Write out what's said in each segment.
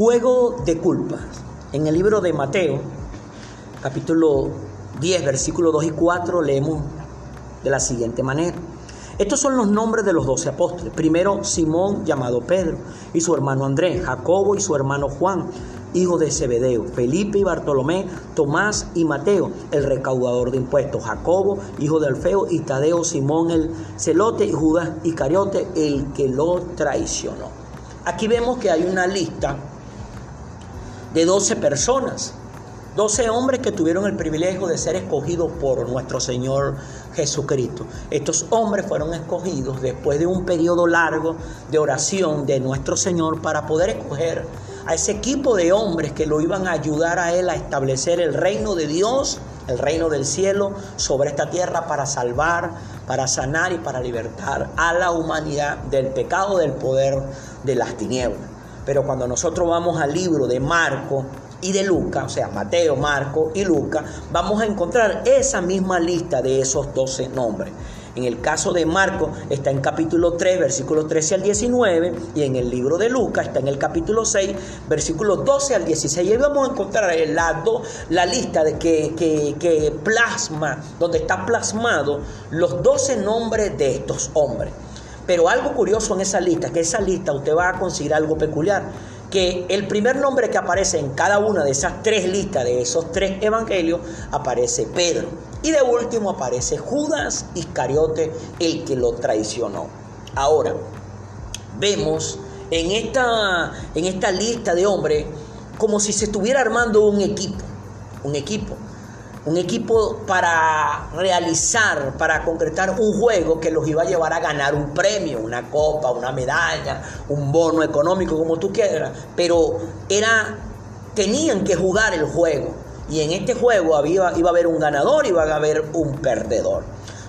Juego de culpas. En el libro de Mateo, capítulo 10, versículos 2 y 4, leemos de la siguiente manera. Estos son los nombres de los doce apóstoles. Primero, Simón, llamado Pedro, y su hermano Andrés, Jacobo y su hermano Juan, hijo de Zebedeo, Felipe y Bartolomé, Tomás y Mateo, el recaudador de impuestos, Jacobo, hijo de Alfeo, y Tadeo, Simón el celote, y Judas Iscariote, el que lo traicionó. Aquí vemos que hay una lista de 12 personas, 12 hombres que tuvieron el privilegio de ser escogidos por nuestro Señor Jesucristo. Estos hombres fueron escogidos después de un periodo largo de oración de nuestro Señor para poder escoger a ese equipo de hombres que lo iban a ayudar a él a establecer el reino de Dios, el reino del cielo sobre esta tierra para salvar, para sanar y para libertar a la humanidad del pecado, del poder de las tinieblas. Pero cuando nosotros vamos al libro de Marco y de Lucas, o sea, Mateo, Marco y Lucas, vamos a encontrar esa misma lista de esos doce nombres. En el caso de Marco está en capítulo 3, versículos 13 al 19, y en el libro de Lucas está en el capítulo 6, versículos 12 al 16. Y ahí vamos a encontrar el lado, la lista de que, que, que plasma, donde está plasmado los 12 nombres de estos hombres. Pero algo curioso en esa lista, que esa lista usted va a conseguir algo peculiar, que el primer nombre que aparece en cada una de esas tres listas, de esos tres evangelios, aparece Pedro. Y de último aparece Judas Iscariote, el que lo traicionó. Ahora, vemos en esta, en esta lista de hombres como si se estuviera armando un equipo, un equipo un equipo para realizar, para concretar un juego que los iba a llevar a ganar un premio, una copa, una medalla, un bono económico, como tú quieras, pero era, tenían que jugar el juego. Y en este juego había, iba a haber un ganador y iba a haber un perdedor.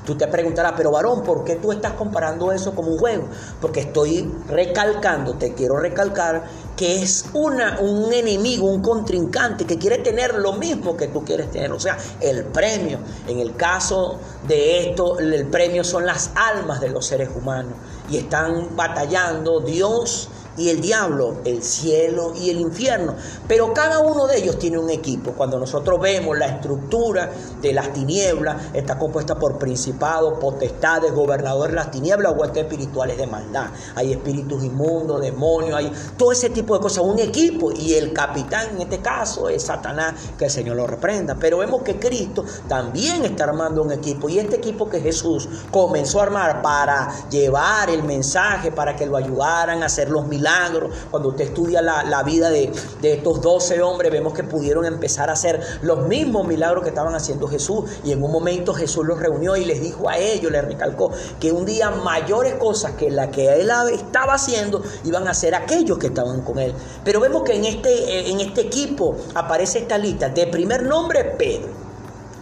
Tú te preguntarás, pero varón, ¿por qué tú estás comparando eso como un juego? Porque estoy recalcando, te quiero recalcar que es una, un enemigo, un contrincante que quiere tener lo mismo que tú quieres tener, o sea, el premio. En el caso de esto, el premio son las almas de los seres humanos y están batallando Dios y el diablo, el cielo y el infierno. Pero cada uno de ellos tiene un equipo. Cuando nosotros vemos la estructura de las tinieblas, está compuesta por principados, potestades, gobernadores de las tinieblas, huestes espirituales de maldad. Hay espíritus inmundos, demonios, hay todo ese tipo de cosas. Un equipo y el capitán en este caso es Satanás, que el Señor lo reprenda. Pero vemos que Cristo también está armando un equipo y este equipo que Jesús comenzó a armar para llevar el mensaje, para que lo ayudaran a hacer los milagros cuando usted estudia la, vida de, de, estos 12 hombres, vemos que pudieron empezar a hacer los mismos milagros que estaban haciendo Jesús. Y en un momento Jesús los reunió y les dijo a ellos, les recalcó, que un día mayores cosas que la que él estaba haciendo iban a hacer aquellos que estaban con él. Pero vemos que en este, en este equipo aparece esta lista. De primer nombre, Pedro.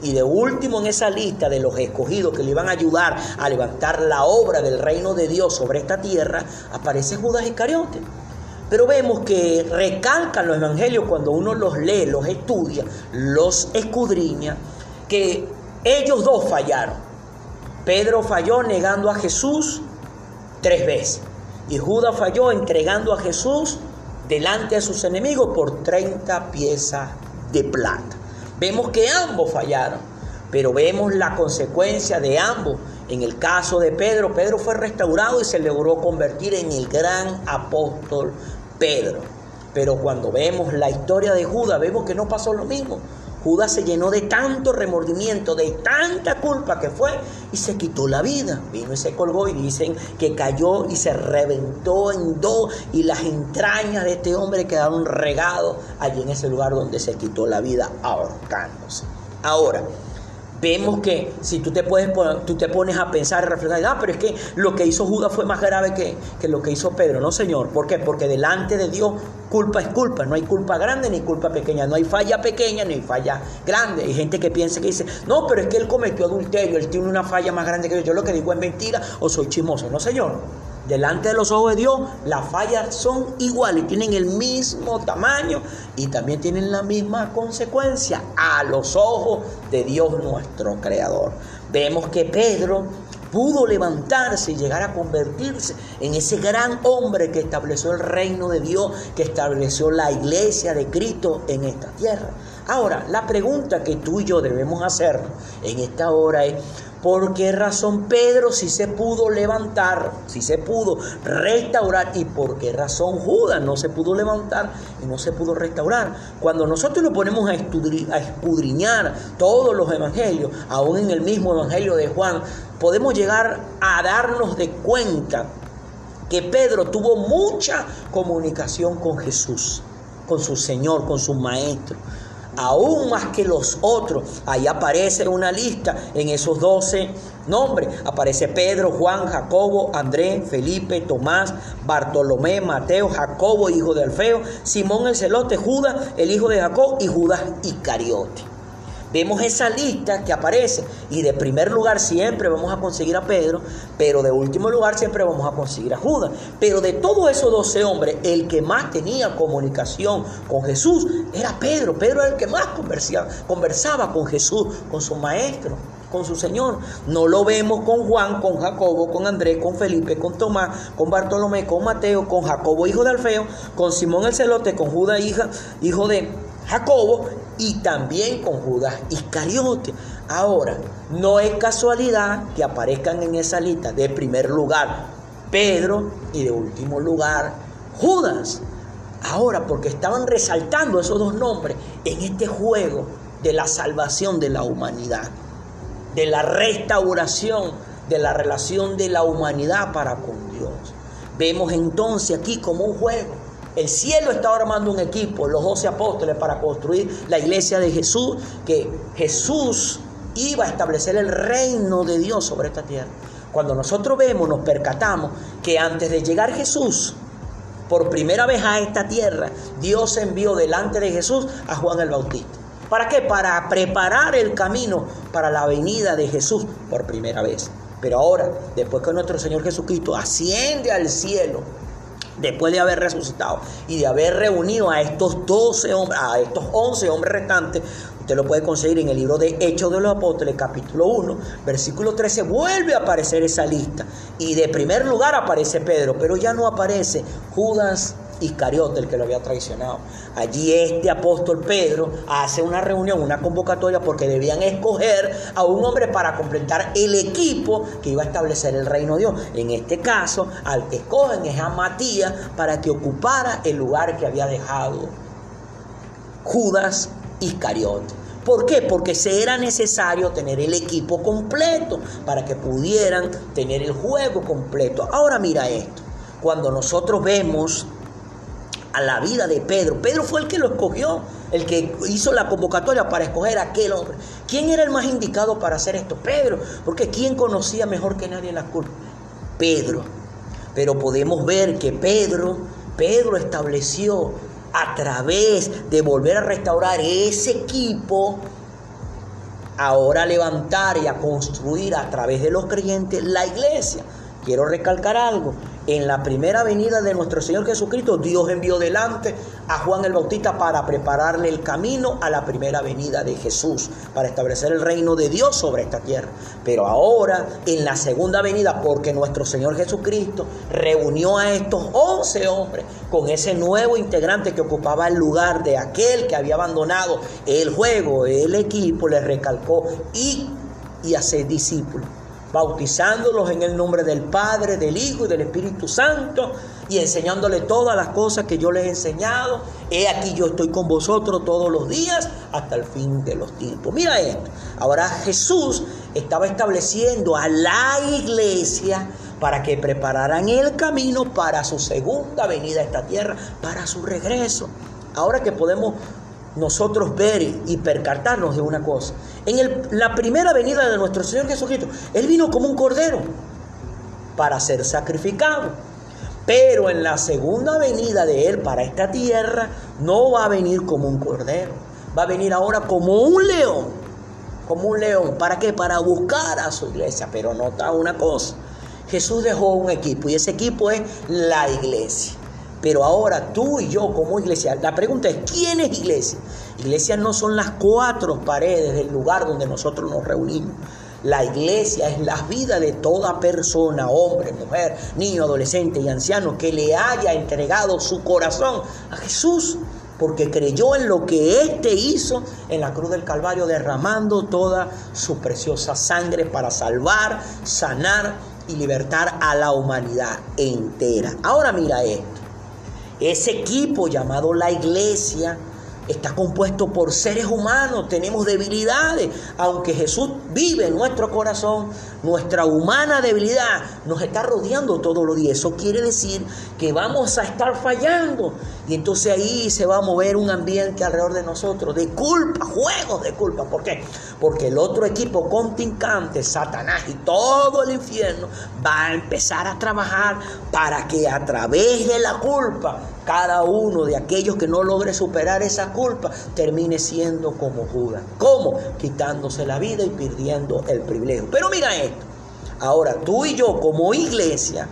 Y de último en esa lista de los escogidos que le iban a ayudar a levantar la obra del reino de Dios sobre esta tierra, aparece Judas Iscariote. Pero vemos que recalcan los evangelios cuando uno los lee, los estudia, los escudriña, que ellos dos fallaron. Pedro falló negando a Jesús tres veces. Y Judas falló entregando a Jesús delante de sus enemigos por 30 piezas de plata. Vemos que ambos fallaron, pero vemos la consecuencia de ambos. En el caso de Pedro, Pedro fue restaurado y se logró convertir en el gran apóstol Pedro. Pero cuando vemos la historia de Judas, vemos que no pasó lo mismo. Judas se llenó de tanto remordimiento, de tanta culpa que fue y se quitó la vida. Vino y se colgó y dicen que cayó y se reventó en dos y las entrañas de este hombre quedaron regados allí en ese lugar donde se quitó la vida ahorcándose. Ahora, vemos que si tú te, puedes, tú te pones a pensar y reflexionar, ah, pero es que lo que hizo Judas fue más grave que, que lo que hizo Pedro. No, Señor. ¿Por qué? Porque delante de Dios culpa es culpa. No hay culpa grande ni culpa pequeña. No hay falla pequeña ni falla grande. Hay gente que piensa que dice, no, pero es que él cometió adulterio, él tiene una falla más grande que yo. Yo lo que digo es mentira o soy chismoso. No, Señor. Delante de los ojos de Dios, las fallas son iguales, tienen el mismo tamaño y también tienen la misma consecuencia a los ojos de Dios nuestro Creador. Vemos que Pedro pudo levantarse y llegar a convertirse en ese gran hombre que estableció el reino de Dios, que estableció la iglesia de Cristo en esta tierra. Ahora, la pregunta que tú y yo debemos hacer en esta hora es, ¿Por qué razón Pedro si se pudo levantar, si se pudo restaurar? ¿Y por qué razón Judas no se pudo levantar y no se pudo restaurar? Cuando nosotros nos ponemos a, escudriñar todos los evangelios, aún en el mismo evangelio de Juan, podemos llegar a darnos de cuenta que Pedro tuvo mucha comunicación con Jesús, con su Señor, con su Maestro aún más que los otros. Ahí aparece una lista en esos doce nombres. Aparece Pedro, Juan, Jacobo, Andrés, Felipe, Tomás, Bartolomé, Mateo, Jacobo, hijo de Alfeo, Simón el celote, Judas, el hijo de Jacob y Judas Iscariote. Vemos esa lista que aparece y de primer lugar siempre vamos a conseguir a Pedro, pero de último lugar siempre vamos a conseguir a Judas. Pero de todos esos doce hombres, el que más tenía comunicación con Jesús era Pedro. Pedro era el que más conversaba, conversaba con Jesús, con su maestro con su Señor. No lo vemos con Juan, con Jacobo, con Andrés, con Felipe, con Tomás, con Bartolomé, con Mateo, con Jacobo, hijo de Alfeo, con Simón el celote, con Judas, hija, hijo de Jacobo, y también con Judas Iscariote. Ahora, no es casualidad que aparezcan en esa lista de primer lugar Pedro y de último lugar Judas. Ahora, porque estaban resaltando esos dos nombres en este juego de la salvación de la humanidad, de la restauración de la relación de la humanidad para con Dios. Vemos entonces aquí como un juego el cielo estaba armando un equipo, los doce apóstoles, para construir la iglesia de Jesús, que Jesús iba a establecer el reino de Dios sobre esta tierra. Cuando nosotros vemos, nos percatamos que antes de llegar Jesús, por primera vez a esta tierra, Dios envió delante de Jesús a Juan el Bautista. ¿Para qué? Para preparar el camino para la venida de Jesús por primera vez. Pero ahora, después que nuestro Señor Jesucristo asciende al cielo, después de haber resucitado y de haber reunido a estos 12 hombres, a estos 11 hombres restantes, usted lo puede conseguir en el libro de Hechos de los Apóstoles, capítulo 1, versículo 13, vuelve a aparecer esa lista. Y de primer lugar aparece Pedro, pero ya no aparece Judas Iscariote, el que lo había traicionado. Allí este apóstol Pedro hace una reunión, una convocatoria, porque debían escoger a un hombre para completar el equipo que iba a establecer el reino de Dios. En este caso, al que escogen es a Matías para que ocupara el lugar que había dejado Judas Iscariote. ¿Por qué? Porque se era necesario tener el equipo completo para que pudieran tener el juego completo. Ahora mira esto. Cuando nosotros vemos a la vida de Pedro. Pedro fue el que lo escogió, el que hizo la convocatoria para escoger a aquel hombre. ¿Quién era el más indicado para hacer esto? Pedro, porque ¿quién conocía mejor que nadie la culpa? Pedro. Pero podemos ver que Pedro, Pedro estableció a través de volver a restaurar ese equipo, ahora levantar y a construir a través de los creyentes la iglesia. Quiero recalcar algo. En la primera venida de nuestro Señor Jesucristo, Dios envió delante a Juan el Bautista para prepararle el camino a la primera venida de Jesús, para establecer el reino de Dios sobre esta tierra. Pero ahora, en la segunda venida, porque nuestro Señor Jesucristo reunió a estos once hombres con ese nuevo integrante que ocupaba el lugar de aquel que había abandonado el juego, el equipo, le recalcó y, y hacer discípulos bautizándolos en el nombre del Padre, del Hijo y del Espíritu Santo y enseñándole todas las cosas que yo les he enseñado. He aquí yo estoy con vosotros todos los días hasta el fin de los tiempos. Mira esto. Ahora Jesús estaba estableciendo a la iglesia para que prepararan el camino para su segunda venida a esta tierra, para su regreso. Ahora que podemos nosotros ver y percatarnos de una cosa. En la primera venida de nuestro Señor Jesucristo, Él vino como un cordero para ser sacrificado. Pero en la segunda venida de Él para esta tierra, no va a venir como un cordero. Va a venir ahora como un león. Como un león. ¿Para qué? Para buscar a su iglesia. Pero nota una cosa. Jesús dejó un equipo y ese equipo es la iglesia. Pero ahora tú y yo como iglesia, la pregunta es, ¿quién es iglesia? Iglesia no son las cuatro paredes del lugar donde nosotros nos reunimos. La iglesia es la vida de toda persona, hombre, mujer, niño, adolescente y anciano, que le haya entregado su corazón a Jesús, porque creyó en lo que éste hizo en la cruz del Calvario, derramando toda su preciosa sangre para salvar, sanar y libertar a la humanidad entera. Ahora mira esto. Ese equipo llamado la iglesia está compuesto por seres humanos, tenemos debilidades, aunque Jesús vive en nuestro corazón, nuestra humana debilidad nos está rodeando todos los días. Eso quiere decir que vamos a estar fallando y entonces ahí se va a mover un ambiente alrededor de nosotros de culpa, juegos de culpa. ¿Por qué? Porque el otro equipo contingente, Satanás y todo el infierno, va a empezar a trabajar para que a través de la culpa cada uno de aquellos que no logre superar esa culpa termine siendo como Judas. ¿Cómo? Quitándose la vida y perdiendo el privilegio. Pero mira esto. Ahora tú y yo como iglesia,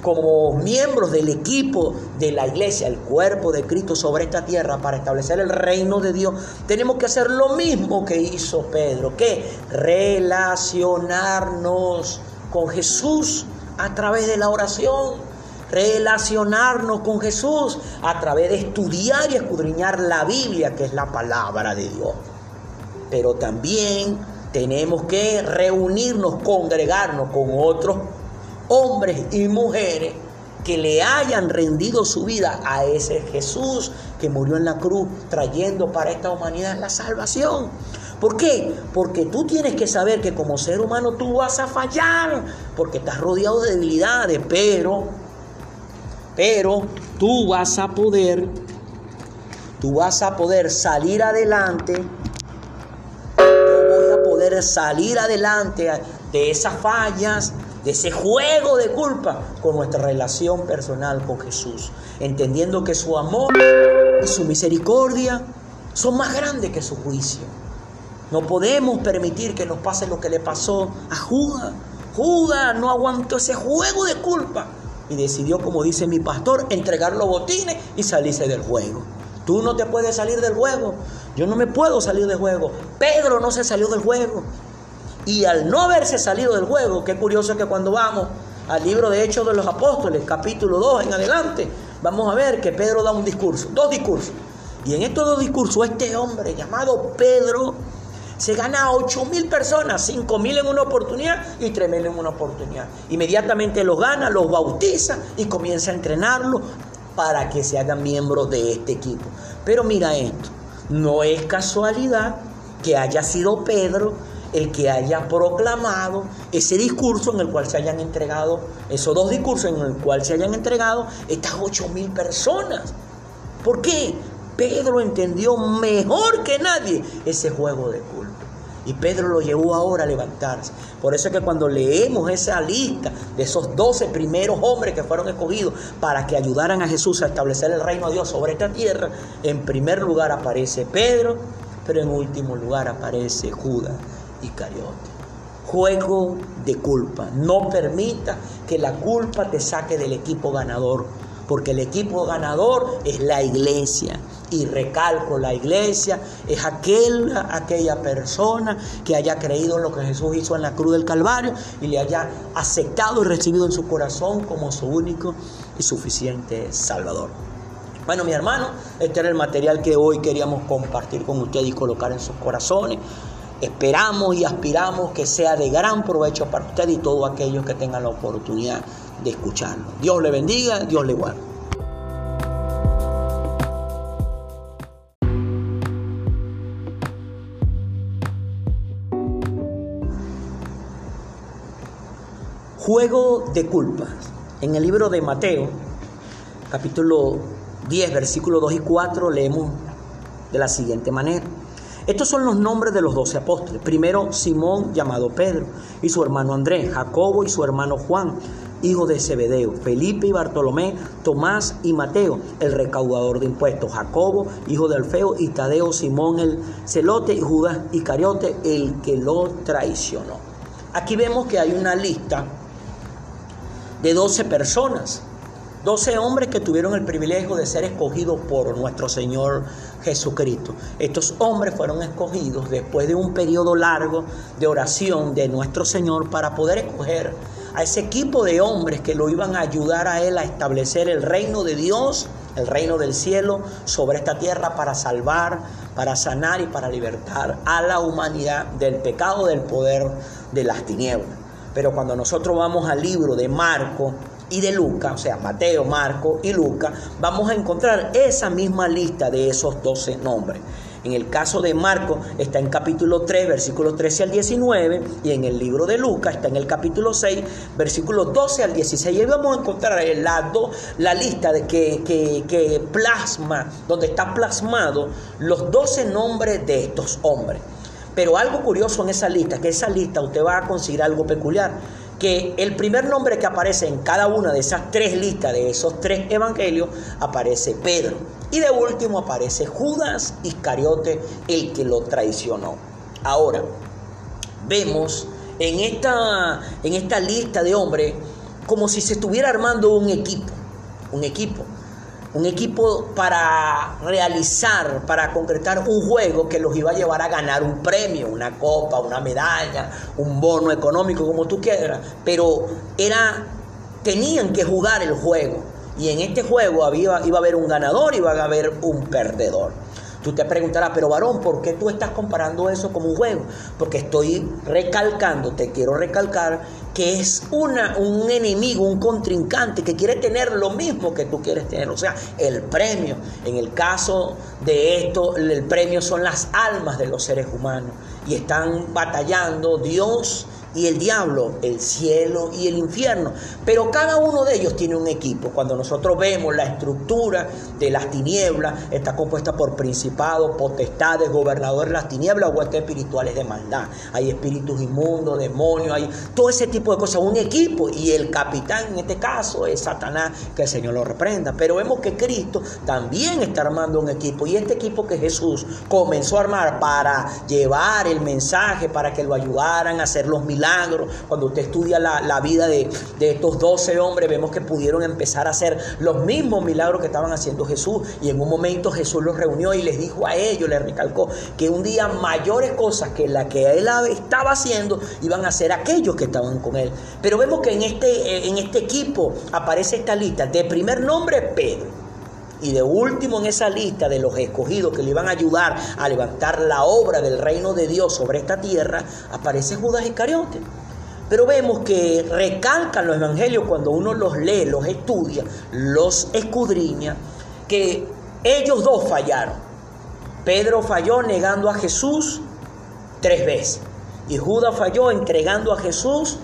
como miembros del equipo de la iglesia, el cuerpo de Cristo sobre esta tierra para establecer el reino de Dios, tenemos que hacer lo mismo que hizo Pedro, que relacionarnos con Jesús a través de la oración relacionarnos con Jesús a través de estudiar y escudriñar la Biblia, que es la palabra de Dios. Pero también tenemos que reunirnos, congregarnos con otros hombres y mujeres que le hayan rendido su vida a ese Jesús que murió en la cruz trayendo para esta humanidad la salvación. ¿Por qué? Porque tú tienes que saber que como ser humano tú vas a fallar, porque estás rodeado de debilidades, pero pero tú vas a poder, tú vas a poder salir adelante. Yo voy a poder salir adelante de esas fallas, de ese juego de culpa con nuestra relación personal con Jesús, entendiendo que su amor y su misericordia son más grandes que su juicio. No podemos permitir que nos pase lo que le pasó a Judas. Judas no aguantó ese juego de culpa y decidió, como dice mi pastor, entregar los botines y salirse del juego. Tú no te puedes salir del juego. Yo no me puedo salir del juego. Pedro no se salió del juego. Y al no haberse salido del juego, qué curioso que cuando vamos al libro de Hechos de los Apóstoles, capítulo 2 en adelante, vamos a ver que Pedro da un discurso, dos discursos. Y en estos dos discursos, este hombre llamado Pedro se gana a 8 mil personas, 5 mil en una oportunidad y 3 mil en una oportunidad. Inmediatamente los gana, los bautiza y comienza a entrenarlos para que se hagan miembros de este equipo. Pero mira esto, no es casualidad que haya sido Pedro el que haya proclamado ese discurso en el cual se hayan entregado, esos dos discursos en el cual se hayan entregado estas 8 mil personas. ¿Por qué? Pedro entendió mejor que nadie ese juego de culto. Y Pedro lo llevó ahora a levantarse. Por eso es que cuando leemos esa lista de esos doce primeros hombres que fueron escogidos para que ayudaran a Jesús a establecer el reino de Dios sobre esta tierra, en primer lugar aparece Pedro, pero en último lugar aparece Judas y Cariote. Juego de culpa. No permita que la culpa te saque del equipo ganador, porque el equipo ganador es la iglesia. Y recalco, la iglesia es aquel, aquella persona que haya creído en lo que Jesús hizo en la cruz del Calvario y le haya aceptado y recibido en su corazón como su único y suficiente Salvador. Bueno, mi hermano, este era el material que hoy queríamos compartir con ustedes y colocar en sus corazones. Esperamos y aspiramos que sea de gran provecho para usted y todos aquellos que tengan la oportunidad de escucharlo. Dios le bendiga, Dios le guarde. Juego de culpas. En el libro de Mateo, capítulo 10, versículos 2 y 4, leemos de la siguiente manera. Estos son los nombres de los doce apóstoles. Primero, Simón, llamado Pedro, y su hermano Andrés, Jacobo y su hermano Juan, hijo de Zebedeo, Felipe y Bartolomé, Tomás y Mateo, el recaudador de impuestos, Jacobo, hijo de Alfeo, y Tadeo, Simón el celote, y Judas Iscariote, el que lo traicionó. Aquí vemos que hay una lista de 12 personas, 12 hombres que tuvieron el privilegio de ser escogidos por nuestro Señor Jesucristo. Estos hombres fueron escogidos después de un periodo largo de oración de nuestro Señor para poder escoger a ese equipo de hombres que lo iban a ayudar a él a establecer el reino de Dios, el reino del cielo sobre esta tierra para salvar, para sanar y para libertar a la humanidad del pecado, del poder de las tinieblas. Pero cuando nosotros vamos al libro de Marco, y de Lucas, o sea, Mateo, Marco y Lucas, vamos a encontrar esa misma lista de esos 12 nombres. En el caso de Marco está en capítulo 3, versículos 13 al 19, y en el libro de Lucas está en el capítulo 6, versículos 12 al 16. Y ahí vamos a encontrar lado, la lista de que, que, que plasma, donde está plasmado los 12 nombres de estos hombres. Pero algo curioso en esa lista, que esa lista usted va a conseguir algo peculiar que el primer nombre que aparece en cada una de esas tres listas, de esos tres evangelios, aparece Pedro. Y de último aparece Judas Iscariote, el que lo traicionó. Ahora, vemos en esta, en esta lista de hombres como si se estuviera armando un equipo, un equipo un equipo para realizar, para concretar un juego que los iba a llevar a ganar un premio, una copa, una medalla, un bono económico, como tú quieras, pero era, tenían que jugar el juego. Y en este juego había, iba a haber un ganador y iba a haber un perdedor. Tú te preguntarás, pero varón, ¿por qué tú estás comparando eso como un juego? Porque estoy recalcando, te quiero recalcar que es una, un enemigo, un contrincante que quiere tener lo mismo que tú quieres tener, o sea, el premio. En el caso de esto, el premio son las almas de los seres humanos y están batallando Dios y el diablo, el cielo y el infierno. Pero cada uno de ellos tiene un equipo. Cuando nosotros vemos la estructura de las tinieblas, está compuesta por principados, potestades, gobernadores de las tinieblas, huestes espirituales de maldad. Hay espíritus inmundos, demonios, hay todo ese tipo de cosas. Un equipo y el capitán en este caso es Satanás, que el Señor lo reprenda. Pero vemos que Cristo también está armando un equipo y este equipo que Jesús comenzó a armar para llevar el mensaje, para que lo ayudaran a hacer los milagros cuando usted estudia la, vida de, estos 12 hombres, vemos que pudieron empezar a hacer los mismos milagros que estaban haciendo Jesús. Y en un momento Jesús los reunió y les dijo a ellos, les recalcó, que un día mayores cosas que la que él estaba haciendo iban a hacer aquellos que estaban con él. Pero vemos que en este, en este equipo aparece esta lista. De primer nombre, Pedro. Y de último en esa lista de los escogidos que le iban a ayudar a levantar la obra del reino de Dios sobre esta tierra, aparece Judas Iscariote. Pero vemos que recalcan los evangelios cuando uno los lee, los estudia, los escudriña, que ellos dos fallaron. Pedro falló negando a Jesús tres veces. Y Judas falló entregando a Jesús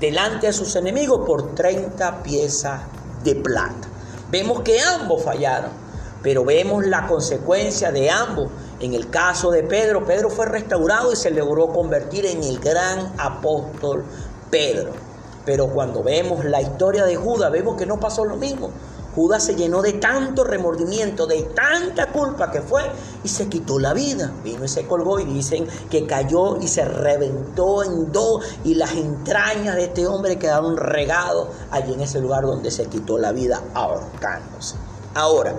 delante de sus enemigos por 30 piezas de plata. Vemos que ambos fallaron, pero vemos la consecuencia de ambos. En el caso de Pedro, Pedro fue restaurado y se logró convertir en el gran apóstol Pedro. Pero cuando vemos la historia de Judas, vemos que no pasó lo mismo. Judas se llenó de tanto remordimiento, de tanta culpa que fue y se quitó la vida. Vino y se colgó y dicen que cayó y se reventó en dos y las entrañas de este hombre quedaron regados allí en ese lugar donde se quitó la vida ahorcándose. Ahora,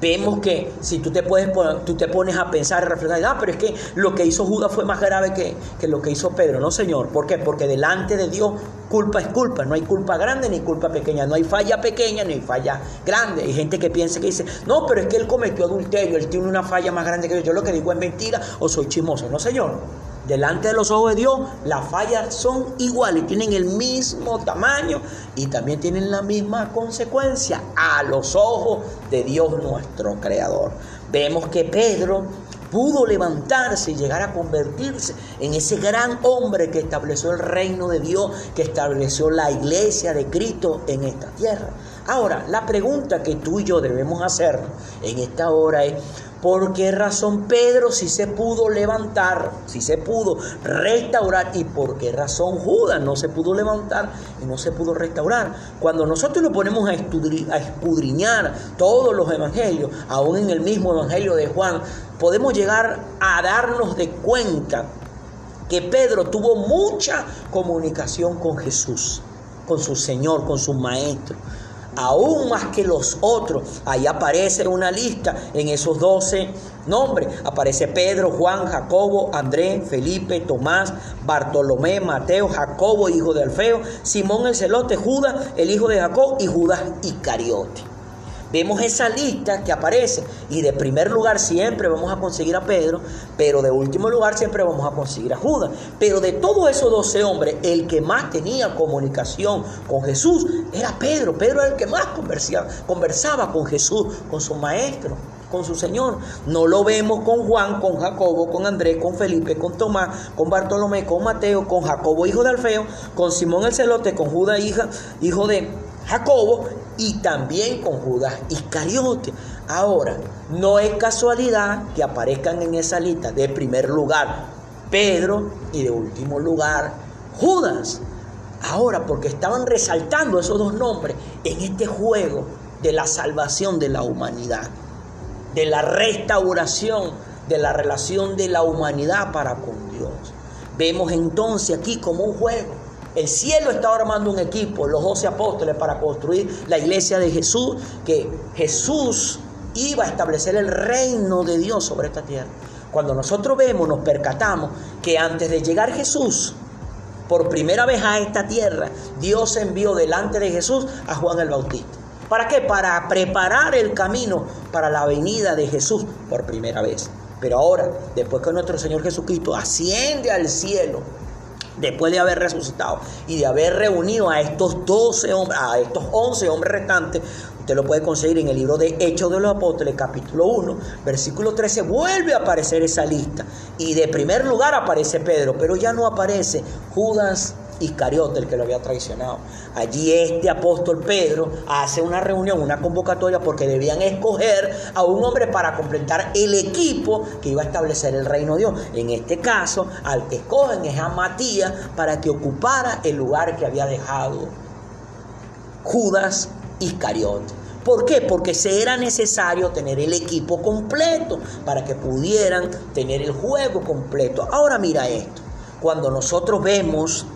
vemos que si tú te, puedes, tú te pones a pensar y reflexionar, ah, pero es que lo que hizo Judas fue más grave que, que, lo que hizo Pedro. No, Señor. ¿Por qué? Porque delante de Dios culpa es culpa. No hay culpa grande ni culpa pequeña. No hay falla pequeña ni falla grande. Hay gente que piensa que dice, no, pero es que él cometió adulterio, él tiene una falla más grande que yo. Yo lo que digo es mentira o soy chismoso. No, Señor. Delante de los ojos de Dios, las fallas son iguales, tienen el mismo tamaño y también tienen la misma consecuencia a los ojos de Dios nuestro Creador. Vemos que Pedro pudo levantarse y llegar a convertirse en ese gran hombre que estableció el reino de Dios, que estableció la iglesia de Cristo en esta tierra. Ahora, la pregunta que tú y yo debemos hacer en esta hora es, ¿Por qué razón Pedro sí se pudo levantar, si se pudo restaurar? ¿Y por qué razón Judas no se pudo levantar y no se pudo restaurar? Cuando nosotros nos ponemos a, a escudriñar todos los evangelios, aún en el mismo evangelio de Juan, podemos llegar a darnos de cuenta que Pedro tuvo mucha comunicación con Jesús, con su Señor, con su Maestro aún más que los otros. Ahí aparece una lista en esos doce nombres. Aparece Pedro, Juan, Jacobo, Andrés, Felipe, Tomás, Bartolomé, Mateo, Jacobo, hijo de Alfeo, Simón el celote, Judas, el hijo de Jacob y Judas Iscariote. Vemos esa lista que aparece y de primer lugar siempre vamos a conseguir a Pedro, pero de último lugar siempre vamos a conseguir a Judas. Pero de todos esos doce hombres, el que más tenía comunicación con Jesús era Pedro. Pedro era el que más conversaba, conversaba con Jesús, con su maestro con su Señor. No lo vemos con Juan, con Jacobo, con Andrés, con Felipe, con Tomás, con Bartolomé, con Mateo, con Jacobo, hijo de Alfeo, con Simón el celote, con Judas, hija, hijo de Jacobo, y también con Judas Iscariote. Ahora, no es casualidad que aparezcan en esa lista de primer lugar Pedro y de último lugar Judas. Ahora, porque estaban resaltando esos dos nombres en este juego de la salvación de la humanidad, de la restauración de la relación de la humanidad para con Dios. Vemos entonces aquí como un juego el cielo está armando un equipo, los doce apóstoles, para construir la iglesia de Jesús, que Jesús iba a establecer el reino de Dios sobre esta tierra. Cuando nosotros vemos, nos percatamos que antes de llegar Jesús, por primera vez a esta tierra, Dios envió delante de Jesús a Juan el Bautista. ¿Para qué? Para preparar el camino para la venida de Jesús por primera vez. Pero ahora, después que nuestro Señor Jesucristo asciende al cielo, después de haber resucitado y de haber reunido a estos 12 hombres, a estos 11 hombres restantes, usted lo puede conseguir en el libro de Hechos de los Apóstoles, capítulo 1, versículo 13, vuelve a aparecer esa lista. Y de primer lugar aparece Pedro, pero ya no aparece Judas Iscariote, el que lo había traicionado. Allí este apóstol Pedro hace una reunión, una convocatoria, porque debían escoger a un hombre para completar el equipo que iba a establecer el reino de Dios. En este caso, al que escogen es a Matías para que ocupara el lugar que había dejado Judas Iscariote. ¿Por qué? Porque se era necesario tener el equipo completo para que pudieran tener el juego completo. Ahora mira esto. Cuando nosotros vemos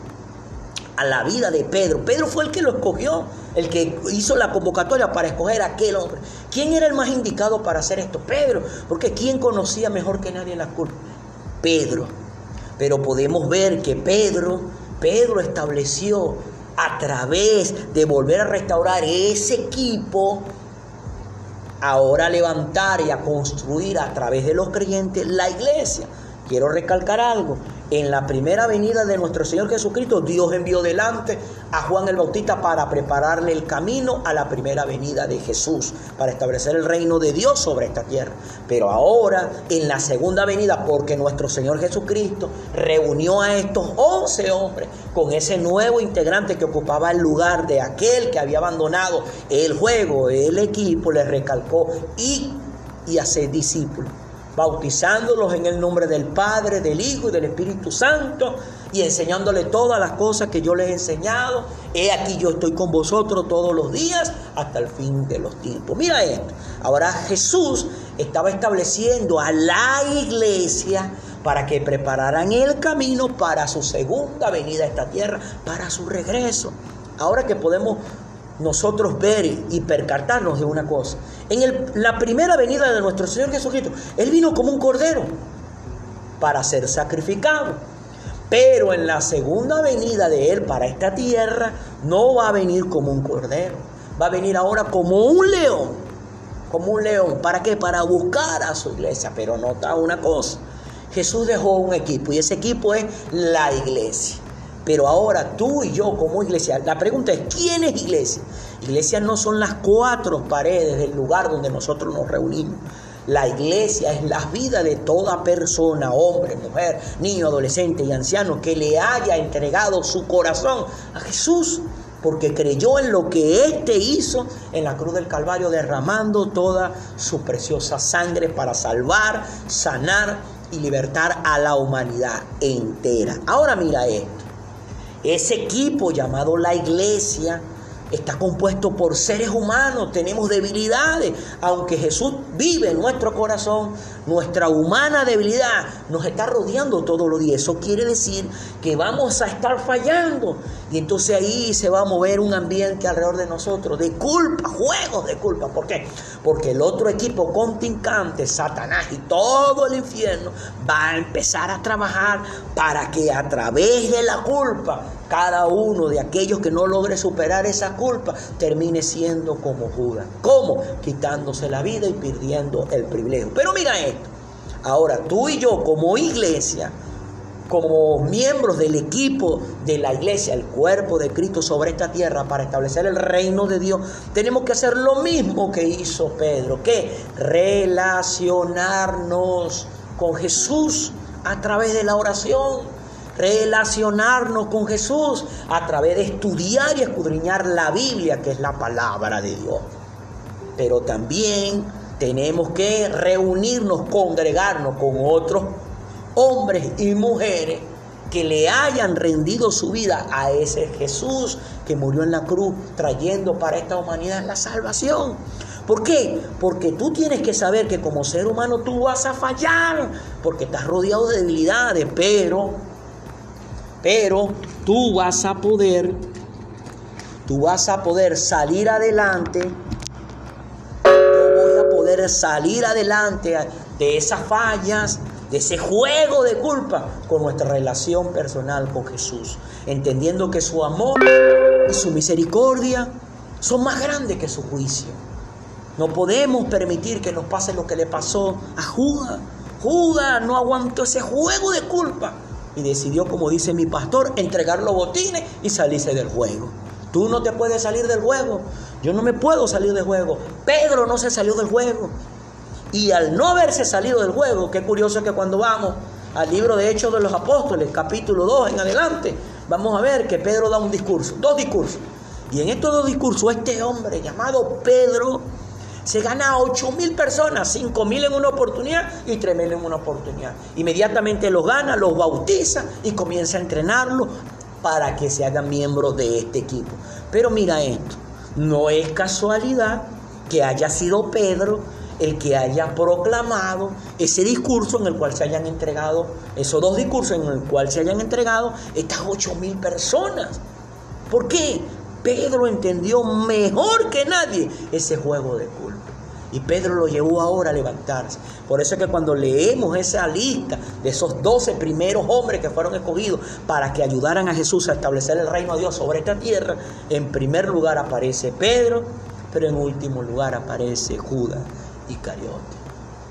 a la vida de Pedro. Pedro fue el que lo escogió, el que hizo la convocatoria para escoger a aquel hombre. ¿Quién era el más indicado para hacer esto? Pedro, porque ¿quién conocía mejor que nadie la culpa? Pedro. Pero podemos ver que Pedro, Pedro estableció a través de volver a restaurar ese equipo, ahora levantar y a construir a través de los creyentes la iglesia. Quiero recalcar algo. En la primera venida de nuestro Señor Jesucristo, Dios envió delante a Juan el Bautista para prepararle el camino a la primera venida de Jesús, para establecer el reino de Dios sobre esta tierra. Pero ahora, en la segunda venida, porque nuestro Señor Jesucristo reunió a estos once hombres con ese nuevo integrante que ocupaba el lugar de aquel que había abandonado el juego, el equipo, le recalcó y, y hacer discípulos bautizándolos en el nombre del Padre, del Hijo y del Espíritu Santo y enseñándole todas las cosas que yo les he enseñado. He aquí yo estoy con vosotros todos los días hasta el fin de los tiempos. Mira esto. Ahora Jesús estaba estableciendo a la iglesia para que prepararan el camino para su segunda venida a esta tierra, para su regreso. Ahora que podemos nosotros ver y percatarnos de una cosa. En la primera venida de nuestro Señor Jesucristo, Él vino como un cordero para ser sacrificado. Pero en la segunda venida de Él para esta tierra, no va a venir como un cordero. Va a venir ahora como un león. Como un león. ¿Para qué? Para buscar a su iglesia. Pero nota una cosa. Jesús dejó un equipo y ese equipo es la iglesia. Pero ahora tú y yo como iglesia, la pregunta es, ¿quién es iglesia? Iglesia no son las cuatro paredes del lugar donde nosotros nos reunimos. La iglesia es la vida de toda persona, hombre, mujer, niño, adolescente y anciano, que le haya entregado su corazón a Jesús, porque creyó en lo que éste hizo en la cruz del Calvario, derramando toda su preciosa sangre para salvar, sanar y libertar a la humanidad entera. Ahora mira esto. Ese equipo llamado la iglesia está compuesto por seres humanos, tenemos debilidades, aunque Jesús vive en nuestro corazón, nuestra humana debilidad nos está rodeando todos los días. Eso quiere decir que vamos a estar fallando y entonces ahí se va a mover un ambiente alrededor de nosotros de culpa, juegos de culpa. ¿Por qué? Porque el otro equipo contrincante, Satanás y todo el infierno va a empezar a trabajar para que a través de la culpa cada uno de aquellos que no logre superar esa culpa termine siendo como Judas. ¿Cómo? Quitándose la vida y perdiendo el privilegio. Pero mira esto. Ahora, tú y yo como iglesia, como miembros del equipo de la iglesia, el cuerpo de Cristo sobre esta tierra para establecer el reino de Dios, tenemos que hacer lo mismo que hizo Pedro, que relacionarnos con Jesús a través de la oración relacionarnos con Jesús a través de estudiar y escudriñar la Biblia, que es la palabra de Dios. Pero también tenemos que reunirnos, congregarnos con otros hombres y mujeres que le hayan rendido su vida a ese Jesús que murió en la cruz trayendo para esta humanidad la salvación. ¿Por qué? Porque tú tienes que saber que como ser humano tú vas a fallar, porque estás rodeado de debilidades, pero pero tú vas a poder, tú vas a poder salir adelante. Yo voy a poder salir adelante de esas fallas, de ese juego de culpa con nuestra relación personal con Jesús, entendiendo que su amor y su misericordia son más grandes que su juicio. No podemos permitir que nos pase lo que le pasó a Judas. Judas no aguantó ese juego de culpa y decidió, como dice mi pastor, entregar los botines y salirse del juego. Tú no te puedes salir del juego. Yo no me puedo salir del juego. Pedro no se salió del juego. Y al no haberse salido del juego, qué curioso que cuando vamos al libro de Hechos de los Apóstoles, capítulo 2 en adelante, vamos a ver que Pedro da un discurso, dos discursos. Y en estos dos discursos, este hombre llamado Pedro se gana a 8 mil personas, 5 mil en una oportunidad y 3 mil en una oportunidad. Inmediatamente los gana, los bautiza y comienza a entrenarlos para que se hagan miembros de este equipo. Pero mira esto, no es casualidad que haya sido Pedro el que haya proclamado ese discurso en el cual se hayan entregado, esos dos discursos en el cual se hayan entregado estas 8 mil personas. ¿Por qué? Pedro entendió mejor que nadie ese juego de culpa. Y Pedro lo llevó ahora a levantarse. Por eso es que cuando leemos esa lista de esos doce primeros hombres que fueron escogidos para que ayudaran a Jesús a establecer el reino de Dios sobre esta tierra, en primer lugar aparece Pedro, pero en último lugar aparece Judas y Cariote.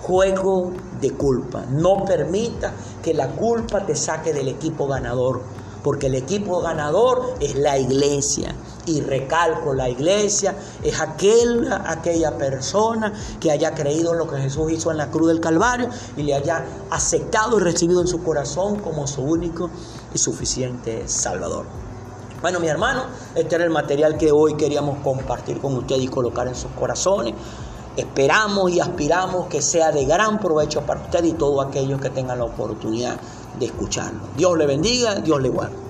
Juego de culpa. No permita que la culpa te saque del equipo ganador, porque el equipo ganador es la iglesia y recalco, la iglesia es aquel, aquella persona que haya creído en lo que Jesús hizo en la cruz del Calvario y le haya aceptado y recibido en su corazón como su único y suficiente Salvador. Bueno, mi hermano, este era el material que hoy queríamos compartir con ustedes y colocar en sus corazones. Esperamos y aspiramos que sea de gran provecho para usted y todos aquellos que tengan la oportunidad de escucharlo. Dios le bendiga, Dios le guarde.